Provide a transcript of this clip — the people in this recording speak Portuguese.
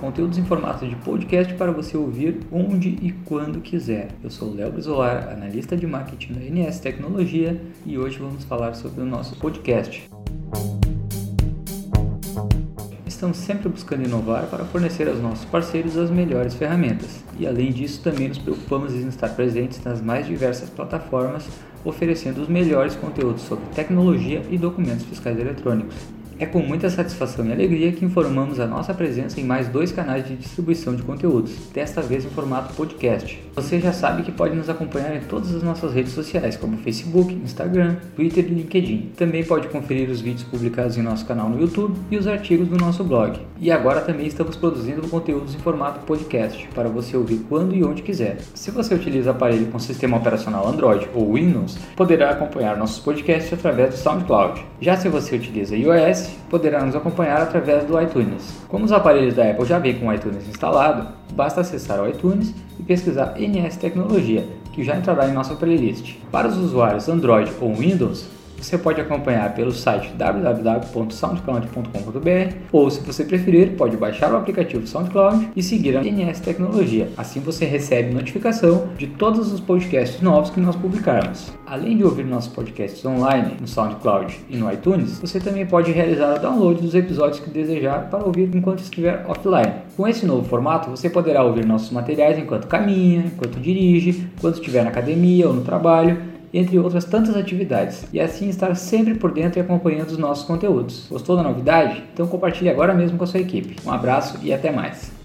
conteúdos em formato de podcast para você ouvir onde e quando quiser. Eu sou Léo Brizolar, analista de marketing da NS Tecnologia e hoje vamos falar sobre o nosso podcast. Estamos sempre buscando inovar para fornecer aos nossos parceiros as melhores ferramentas. E além disso, também nos preocupamos em estar presentes nas mais diversas plataformas, oferecendo os melhores conteúdos sobre tecnologia e documentos fiscais eletrônicos. É com muita satisfação e alegria que informamos a nossa presença em mais dois canais de distribuição de conteúdos, desta vez em formato podcast. Você já sabe que pode nos acompanhar em todas as nossas redes sociais, como Facebook, Instagram, Twitter e LinkedIn. Também pode conferir os vídeos publicados em nosso canal no YouTube e os artigos do nosso blog. E agora também estamos produzindo conteúdos em formato podcast, para você ouvir quando e onde quiser. Se você utiliza aparelho com sistema operacional Android ou Windows, poderá acompanhar nossos podcasts através do SoundCloud. Já se você utiliza iOS, poderá nos acompanhar através do iTunes. Como os aparelhos da Apple já vêm com o iTunes instalado, basta acessar o iTunes e pesquisar NS Tecnologia, que já entrará em nossa playlist. Para os usuários Android ou Windows, você pode acompanhar pelo site www.soundcloud.com.br ou, se você preferir, pode baixar o aplicativo SoundCloud e seguir a NS Tecnologia. Assim você recebe notificação de todos os podcasts novos que nós publicarmos. Além de ouvir nossos podcasts online no SoundCloud e no iTunes, você também pode realizar o download dos episódios que desejar para ouvir enquanto estiver offline. Com esse novo formato, você poderá ouvir nossos materiais enquanto caminha, enquanto dirige, enquanto estiver na academia ou no trabalho entre outras tantas atividades, e assim estar sempre por dentro e acompanhando os nossos conteúdos. Gostou da novidade? Então compartilhe agora mesmo com a sua equipe. Um abraço e até mais!